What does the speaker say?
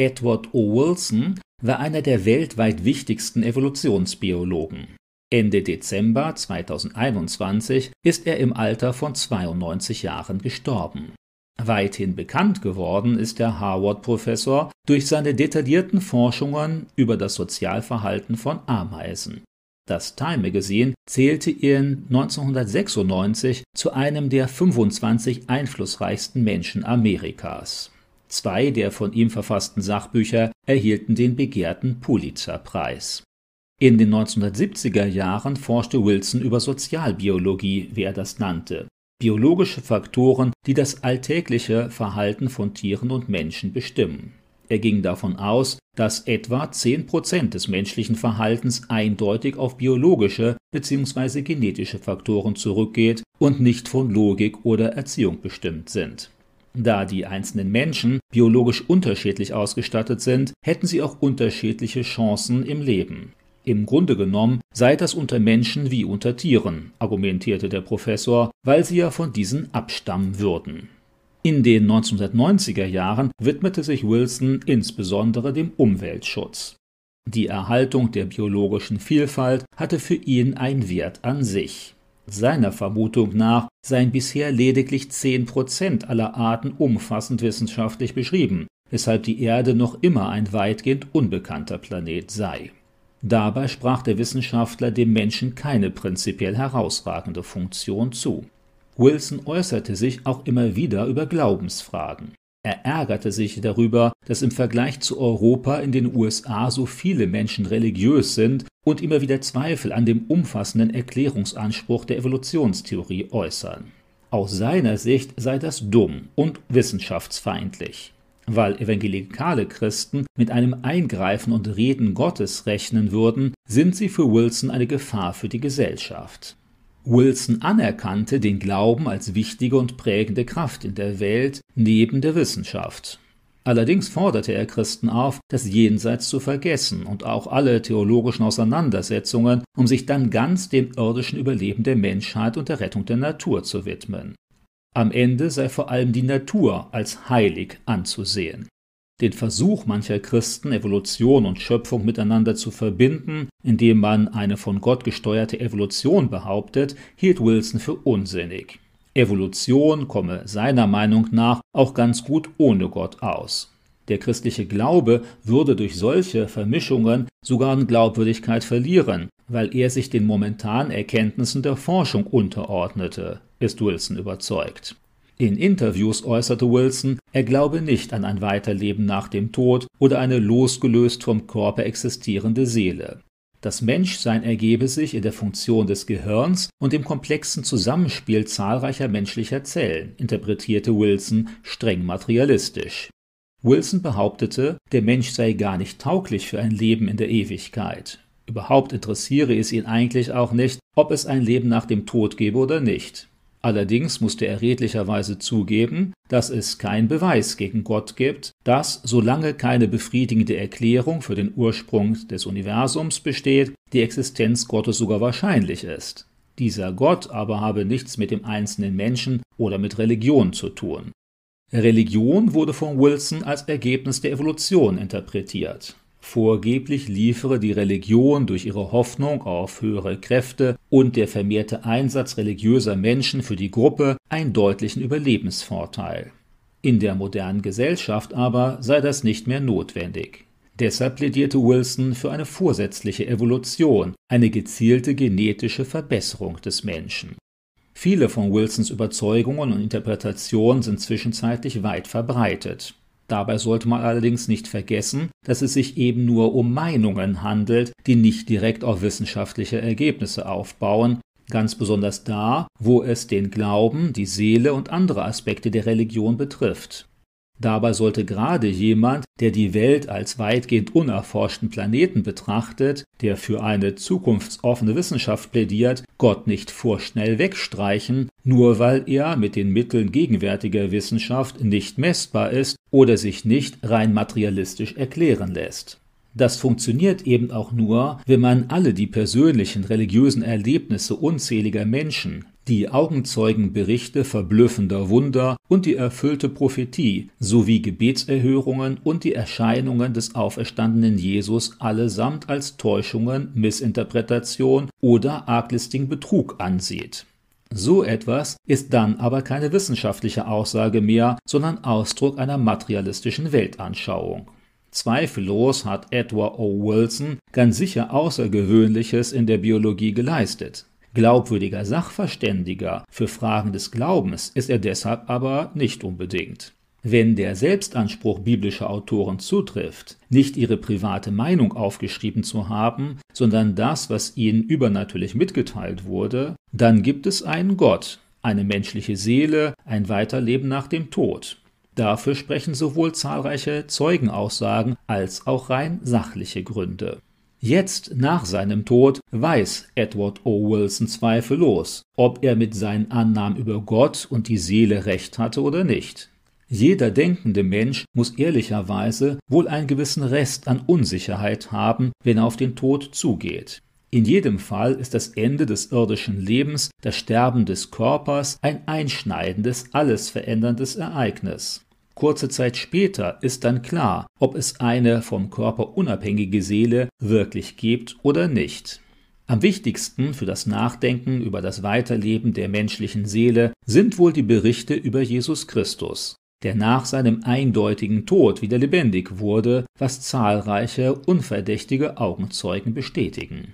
Edward O. Wilson war einer der weltweit wichtigsten Evolutionsbiologen. Ende Dezember 2021 ist er im Alter von 92 Jahren gestorben. Weithin bekannt geworden ist der Harvard-Professor durch seine detaillierten Forschungen über das Sozialverhalten von Ameisen. Das Time Magazine zählte ihn 1996 zu einem der 25 einflussreichsten Menschen Amerikas. Zwei der von ihm verfassten Sachbücher erhielten den begehrten Pulitzer-Preis. In den 1970er Jahren forschte Wilson über Sozialbiologie, wie er das nannte, biologische Faktoren, die das alltägliche Verhalten von Tieren und Menschen bestimmen. Er ging davon aus, dass etwa 10 Prozent des menschlichen Verhaltens eindeutig auf biologische bzw. genetische Faktoren zurückgeht und nicht von Logik oder Erziehung bestimmt sind. Da die einzelnen Menschen biologisch unterschiedlich ausgestattet sind, hätten sie auch unterschiedliche Chancen im Leben. Im Grunde genommen sei das unter Menschen wie unter Tieren, argumentierte der Professor, weil sie ja von diesen abstammen würden. In den 1990er Jahren widmete sich Wilson insbesondere dem Umweltschutz. Die Erhaltung der biologischen Vielfalt hatte für ihn einen Wert an sich. Seiner Vermutung nach seien bisher lediglich 10 Prozent aller Arten umfassend wissenschaftlich beschrieben, weshalb die Erde noch immer ein weitgehend unbekannter Planet sei. Dabei sprach der Wissenschaftler dem Menschen keine prinzipiell herausragende Funktion zu. Wilson äußerte sich auch immer wieder über Glaubensfragen. Er ärgerte sich darüber, dass im Vergleich zu Europa in den USA so viele Menschen religiös sind und immer wieder Zweifel an dem umfassenden Erklärungsanspruch der Evolutionstheorie äußern. Aus seiner Sicht sei das dumm und wissenschaftsfeindlich. Weil evangelikale Christen mit einem Eingreifen und Reden Gottes rechnen würden, sind sie für Wilson eine Gefahr für die Gesellschaft. Wilson anerkannte den Glauben als wichtige und prägende Kraft in der Welt neben der Wissenschaft. Allerdings forderte er Christen auf, das Jenseits zu vergessen und auch alle theologischen Auseinandersetzungen, um sich dann ganz dem irdischen Überleben der Menschheit und der Rettung der Natur zu widmen. Am Ende sei vor allem die Natur als heilig anzusehen. Den Versuch mancher Christen, Evolution und Schöpfung miteinander zu verbinden, indem man eine von Gott gesteuerte Evolution behauptet, hielt Wilson für unsinnig. Evolution komme seiner Meinung nach auch ganz gut ohne Gott aus. Der christliche Glaube würde durch solche Vermischungen sogar an Glaubwürdigkeit verlieren, weil er sich den momentanen Erkenntnissen der Forschung unterordnete, ist Wilson überzeugt. In Interviews äußerte Wilson, er glaube nicht an ein Weiterleben nach dem Tod oder eine losgelöst vom Körper existierende Seele. Das Menschsein ergebe sich in der Funktion des Gehirns und dem komplexen Zusammenspiel zahlreicher menschlicher Zellen, interpretierte Wilson streng materialistisch. Wilson behauptete, der Mensch sei gar nicht tauglich für ein Leben in der Ewigkeit. Überhaupt interessiere es ihn eigentlich auch nicht, ob es ein Leben nach dem Tod gebe oder nicht. Allerdings musste er redlicherweise zugeben, dass es kein Beweis gegen Gott gibt, dass, solange keine befriedigende Erklärung für den Ursprung des Universums besteht, die Existenz Gottes sogar wahrscheinlich ist. Dieser Gott aber habe nichts mit dem einzelnen Menschen oder mit Religion zu tun. Religion wurde von Wilson als Ergebnis der Evolution interpretiert. Vorgeblich liefere die Religion durch ihre Hoffnung auf höhere Kräfte und der vermehrte Einsatz religiöser Menschen für die Gruppe einen deutlichen Überlebensvorteil. In der modernen Gesellschaft aber sei das nicht mehr notwendig. Deshalb plädierte Wilson für eine vorsätzliche Evolution, eine gezielte genetische Verbesserung des Menschen. Viele von Wilsons Überzeugungen und Interpretationen sind zwischenzeitlich weit verbreitet. Dabei sollte man allerdings nicht vergessen, dass es sich eben nur um Meinungen handelt, die nicht direkt auf wissenschaftliche Ergebnisse aufbauen, ganz besonders da, wo es den Glauben, die Seele und andere Aspekte der Religion betrifft. Dabei sollte gerade jemand, der die Welt als weitgehend unerforschten Planeten betrachtet, der für eine zukunftsoffene Wissenschaft plädiert, Gott nicht vorschnell wegstreichen, nur weil er mit den Mitteln gegenwärtiger Wissenschaft nicht messbar ist oder sich nicht rein materialistisch erklären lässt. Das funktioniert eben auch nur, wenn man alle die persönlichen religiösen Erlebnisse unzähliger Menschen, die Augenzeugenberichte verblüffender Wunder und die erfüllte Prophetie sowie Gebetserhörungen und die Erscheinungen des auferstandenen Jesus allesamt als Täuschungen, Missinterpretation oder arglistigen Betrug ansieht. So etwas ist dann aber keine wissenschaftliche Aussage mehr, sondern Ausdruck einer materialistischen Weltanschauung. Zweifellos hat Edward O. Wilson ganz sicher Außergewöhnliches in der Biologie geleistet. Glaubwürdiger Sachverständiger für Fragen des Glaubens ist er deshalb aber nicht unbedingt. Wenn der Selbstanspruch biblischer Autoren zutrifft, nicht ihre private Meinung aufgeschrieben zu haben, sondern das, was ihnen übernatürlich mitgeteilt wurde, dann gibt es einen Gott, eine menschliche Seele, ein Weiterleben nach dem Tod. Dafür sprechen sowohl zahlreiche Zeugenaussagen als auch rein sachliche Gründe. Jetzt, nach seinem Tod, weiß Edward O. Wilson zweifellos, ob er mit seinen Annahmen über Gott und die Seele recht hatte oder nicht. Jeder denkende Mensch muss ehrlicherweise wohl einen gewissen Rest an Unsicherheit haben, wenn er auf den Tod zugeht. In jedem Fall ist das Ende des irdischen Lebens, das Sterben des Körpers, ein einschneidendes, alles veränderndes Ereignis. Kurze Zeit später ist dann klar, ob es eine vom Körper unabhängige Seele wirklich gibt oder nicht. Am wichtigsten für das Nachdenken über das Weiterleben der menschlichen Seele sind wohl die Berichte über Jesus Christus, der nach seinem eindeutigen Tod wieder lebendig wurde, was zahlreiche unverdächtige Augenzeugen bestätigen